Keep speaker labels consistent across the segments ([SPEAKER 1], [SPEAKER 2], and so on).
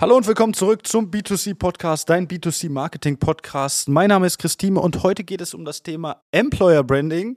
[SPEAKER 1] Hallo und willkommen zurück zum B2C Podcast, dein B2C Marketing Podcast. Mein Name ist Christine und heute geht es um das Thema Employer Branding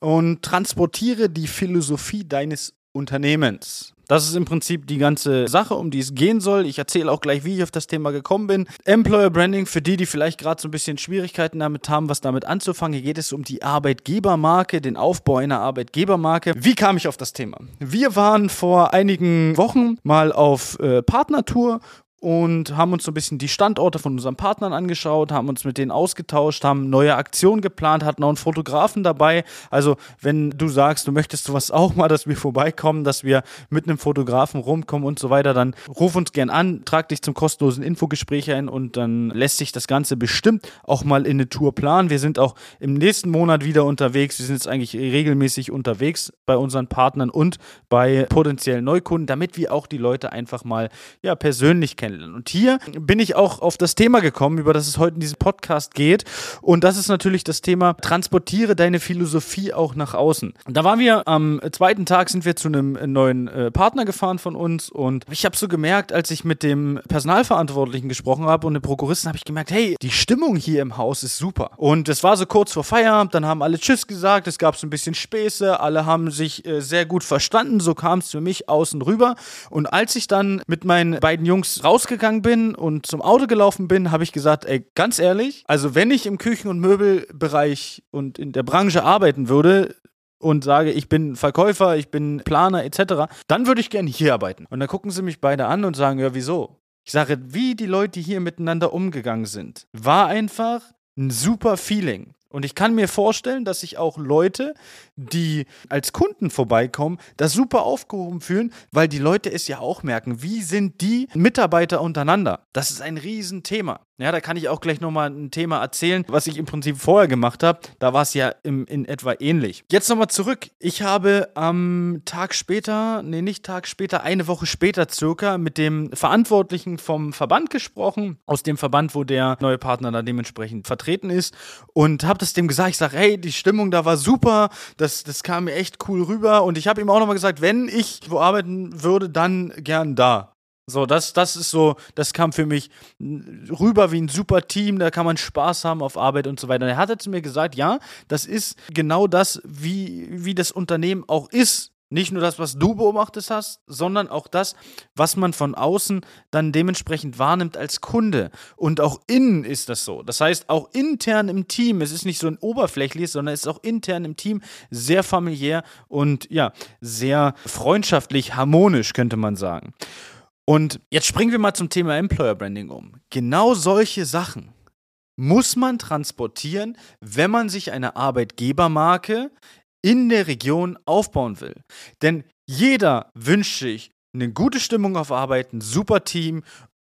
[SPEAKER 1] und transportiere die Philosophie deines Unternehmens. Das ist im Prinzip die ganze Sache, um die es gehen soll. Ich erzähle auch gleich, wie ich auf das Thema gekommen bin. Employer Branding, für die, die vielleicht gerade so ein bisschen Schwierigkeiten damit haben, was damit anzufangen. Hier geht es um die Arbeitgebermarke, den Aufbau einer Arbeitgebermarke. Wie kam ich auf das Thema? Wir waren vor einigen Wochen mal auf äh, Partnertour und haben uns so ein bisschen die Standorte von unseren Partnern angeschaut, haben uns mit denen ausgetauscht, haben neue Aktionen geplant, hatten auch einen Fotografen dabei. Also, wenn du sagst, du möchtest sowas auch mal, dass wir vorbeikommen, dass wir mit einem Fotografen rumkommen und so weiter, dann ruf uns gern an, trag dich zum kostenlosen Infogespräch ein und dann lässt sich das Ganze bestimmt auch mal in eine Tour planen. Wir sind auch im nächsten Monat wieder unterwegs. Wir sind jetzt eigentlich regelmäßig unterwegs bei unseren Partnern und bei potenziellen Neukunden, damit wir auch die Leute einfach mal ja, persönlich kennenlernen handeln. Und hier bin ich auch auf das Thema gekommen, über das es heute in diesem Podcast geht. Und das ist natürlich das Thema, transportiere deine Philosophie auch nach außen. Da waren wir am zweiten Tag, sind wir zu einem neuen äh, Partner gefahren von uns. Und ich habe so gemerkt, als ich mit dem Personalverantwortlichen gesprochen habe und dem Prokuristen, habe ich gemerkt, hey, die Stimmung hier im Haus ist super. Und es war so kurz vor Feierabend, dann haben alle Tschüss gesagt, es gab so ein bisschen Späße, alle haben sich äh, sehr gut verstanden, so kam es für mich außen rüber. Und als ich dann mit meinen beiden Jungs raus rausgegangen bin und zum Auto gelaufen bin, habe ich gesagt, ey, ganz ehrlich, also wenn ich im Küchen- und Möbelbereich und in der Branche arbeiten würde, und sage, ich bin Verkäufer, ich bin Planer etc., dann würde ich gerne hier arbeiten. Und dann gucken sie mich beide an und sagen, ja, wieso? Ich sage, wie die Leute hier miteinander umgegangen sind, war einfach ein super Feeling. Und ich kann mir vorstellen, dass sich auch Leute, die als Kunden vorbeikommen, das super aufgehoben fühlen, weil die Leute es ja auch merken. Wie sind die Mitarbeiter untereinander? Das ist ein Riesenthema. Ja, da kann ich auch gleich nochmal ein Thema erzählen, was ich im Prinzip vorher gemacht habe. Da war es ja im, in etwa ähnlich. Jetzt nochmal zurück. Ich habe am Tag später, nee, nicht Tag später, eine Woche später circa mit dem Verantwortlichen vom Verband gesprochen, aus dem Verband, wo der neue Partner da dementsprechend vertreten ist und habe das dem gesagt. Ich sage, hey, die Stimmung da war super, das, das kam mir echt cool rüber und ich habe ihm auch nochmal gesagt, wenn ich wo arbeiten würde, dann gern da. So, das, das ist so, das kam für mich rüber wie ein super Team, da kann man Spaß haben auf Arbeit und so weiter. Und er hat zu mir gesagt, ja, das ist genau das, wie, wie das Unternehmen auch ist. Nicht nur das, was du beobachtet hast, sondern auch das, was man von außen dann dementsprechend wahrnimmt als Kunde. Und auch innen ist das so. Das heißt, auch intern im Team, es ist nicht so ein oberflächliches, sondern es ist auch intern im Team sehr familiär und ja, sehr freundschaftlich, harmonisch, könnte man sagen. Und jetzt springen wir mal zum Thema Employer Branding um. Genau solche Sachen muss man transportieren, wenn man sich eine Arbeitgebermarke in der Region aufbauen will. Denn jeder wünscht sich eine gute Stimmung auf Arbeit, ein super Team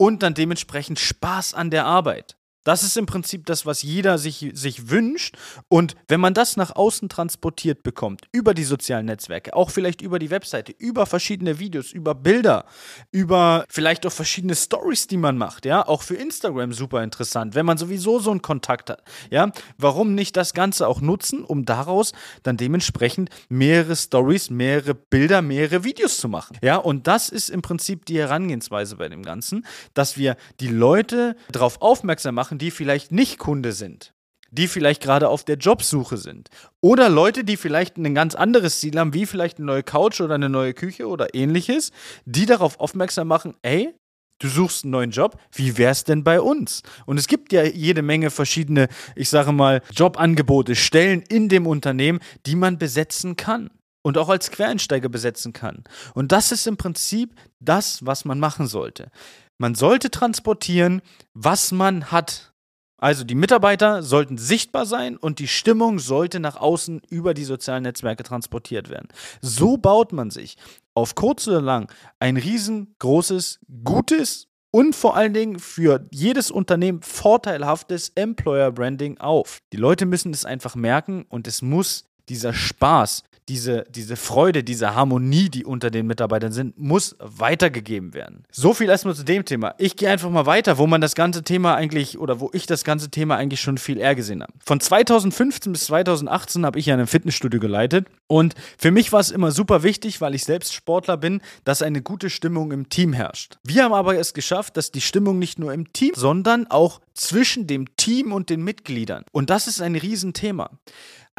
[SPEAKER 1] und dann dementsprechend Spaß an der Arbeit. Das ist im Prinzip das, was jeder sich, sich wünscht. Und wenn man das nach außen transportiert bekommt, über die sozialen Netzwerke, auch vielleicht über die Webseite, über verschiedene Videos, über Bilder, über vielleicht auch verschiedene Stories, die man macht, ja, auch für Instagram super interessant, wenn man sowieso so einen Kontakt hat, ja, warum nicht das Ganze auch nutzen, um daraus dann dementsprechend mehrere Stories, mehrere Bilder, mehrere Videos zu machen, ja, und das ist im Prinzip die Herangehensweise bei dem Ganzen, dass wir die Leute darauf aufmerksam machen, die vielleicht nicht Kunde sind, die vielleicht gerade auf der Jobsuche sind oder Leute, die vielleicht ein ganz anderes Ziel haben, wie vielleicht eine neue Couch oder eine neue Küche oder ähnliches, die darauf aufmerksam machen, ey, Du suchst einen neuen Job, wie wär's denn bei uns? Und es gibt ja jede Menge verschiedene, ich sage mal, Jobangebote, Stellen in dem Unternehmen, die man besetzen kann und auch als Quereinsteiger besetzen kann. Und das ist im Prinzip das, was man machen sollte. Man sollte transportieren, was man hat. Also die Mitarbeiter sollten sichtbar sein und die Stimmung sollte nach außen über die sozialen Netzwerke transportiert werden. So baut man sich auf kurz oder lang ein riesengroßes, gutes und vor allen Dingen für jedes Unternehmen vorteilhaftes Employer Branding auf. Die Leute müssen es einfach merken und es muss dieser Spaß, diese, diese Freude, diese Harmonie, die unter den Mitarbeitern sind, muss weitergegeben werden. So viel erstmal zu dem Thema. Ich gehe einfach mal weiter, wo man das ganze Thema eigentlich oder wo ich das ganze Thema eigentlich schon viel eher gesehen habe. Von 2015 bis 2018 habe ich ja ein Fitnessstudio geleitet und für mich war es immer super wichtig, weil ich selbst Sportler bin, dass eine gute Stimmung im Team herrscht. Wir haben aber es geschafft, dass die Stimmung nicht nur im Team, sondern auch zwischen dem Team und den Mitgliedern. Und das ist ein Riesenthema.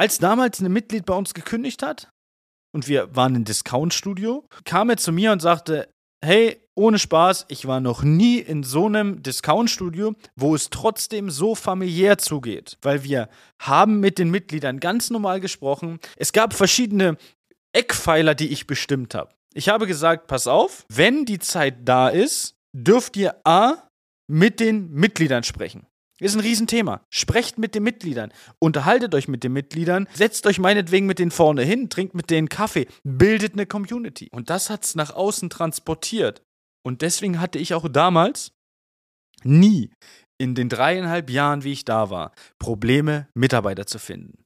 [SPEAKER 1] Als damals ein Mitglied bei uns gekündigt hat und wir waren im Discount-Studio, kam er zu mir und sagte, hey, ohne Spaß, ich war noch nie in so einem Discount-Studio, wo es trotzdem so familiär zugeht, weil wir haben mit den Mitgliedern ganz normal gesprochen. Es gab verschiedene Eckpfeiler, die ich bestimmt habe. Ich habe gesagt, pass auf, wenn die Zeit da ist, dürft ihr A mit den Mitgliedern sprechen. Ist ein Riesenthema. Sprecht mit den Mitgliedern, unterhaltet euch mit den Mitgliedern, setzt euch meinetwegen mit denen vorne hin, trinkt mit denen Kaffee, bildet eine Community. Und das hat es nach außen transportiert. Und deswegen hatte ich auch damals nie in den dreieinhalb Jahren, wie ich da war, Probleme, Mitarbeiter zu finden.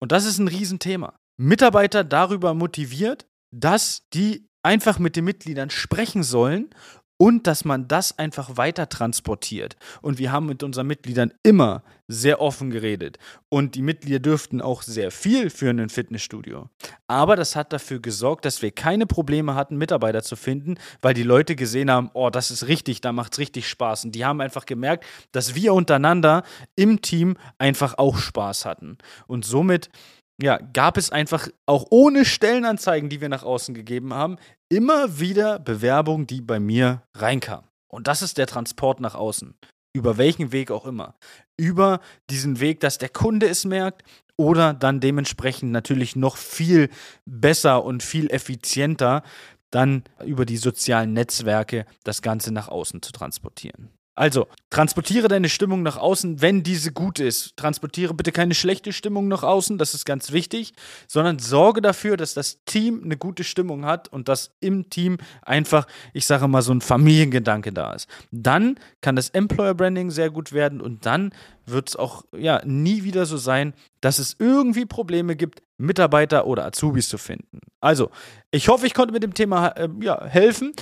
[SPEAKER 1] Und das ist ein Riesenthema. Mitarbeiter darüber motiviert, dass die einfach mit den Mitgliedern sprechen sollen und dass man das einfach weiter transportiert. Und wir haben mit unseren Mitgliedern immer sehr offen geredet. Und die Mitglieder dürften auch sehr viel für ein Fitnessstudio. Aber das hat dafür gesorgt, dass wir keine Probleme hatten, Mitarbeiter zu finden, weil die Leute gesehen haben, oh, das ist richtig, da macht es richtig Spaß. Und die haben einfach gemerkt, dass wir untereinander im Team einfach auch Spaß hatten. Und somit ja, gab es einfach auch ohne Stellenanzeigen, die wir nach außen gegeben haben, immer wieder Bewerbungen, die bei mir reinkamen. Und das ist der Transport nach außen. Über welchen Weg auch immer. Über diesen Weg, dass der Kunde es merkt oder dann dementsprechend natürlich noch viel besser und viel effizienter dann über die sozialen Netzwerke das Ganze nach außen zu transportieren. Also, transportiere deine Stimmung nach außen, wenn diese gut ist. Transportiere bitte keine schlechte Stimmung nach außen, das ist ganz wichtig, sondern sorge dafür, dass das Team eine gute Stimmung hat und dass im Team einfach, ich sage mal, so ein Familiengedanke da ist. Dann kann das Employer Branding sehr gut werden und dann wird es auch ja nie wieder so sein, dass es irgendwie Probleme gibt, Mitarbeiter oder Azubis zu finden. Also, ich hoffe, ich konnte mit dem Thema äh, ja, helfen.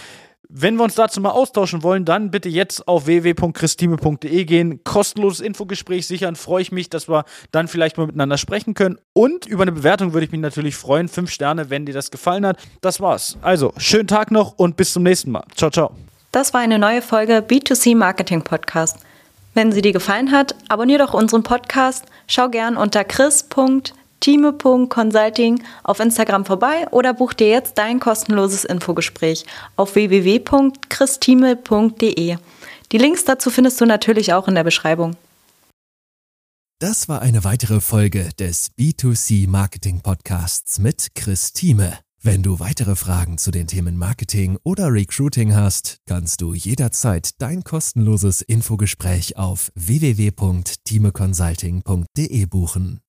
[SPEAKER 1] Wenn wir uns dazu mal austauschen wollen, dann bitte jetzt auf www.christime.de gehen, kostenloses Infogespräch sichern. Freue ich mich, dass wir dann vielleicht mal miteinander sprechen können. Und über eine Bewertung würde ich mich natürlich freuen. Fünf Sterne, wenn dir das gefallen hat. Das war's. Also, schönen Tag noch und bis zum nächsten Mal. Ciao, ciao.
[SPEAKER 2] Das war eine neue Folge B2C Marketing Podcast. Wenn sie dir gefallen hat, abonniere doch unseren Podcast. Schau gern unter chris.de time.consulting auf Instagram vorbei oder buch dir jetzt dein kostenloses Infogespräch auf www.christime.de. Die Links dazu findest du natürlich auch in der Beschreibung.
[SPEAKER 3] Das war eine weitere Folge des B2C Marketing Podcasts mit Chris Thieme. Wenn du weitere Fragen zu den Themen Marketing oder Recruiting hast, kannst du jederzeit dein kostenloses Infogespräch auf www.timeconsulting.de buchen.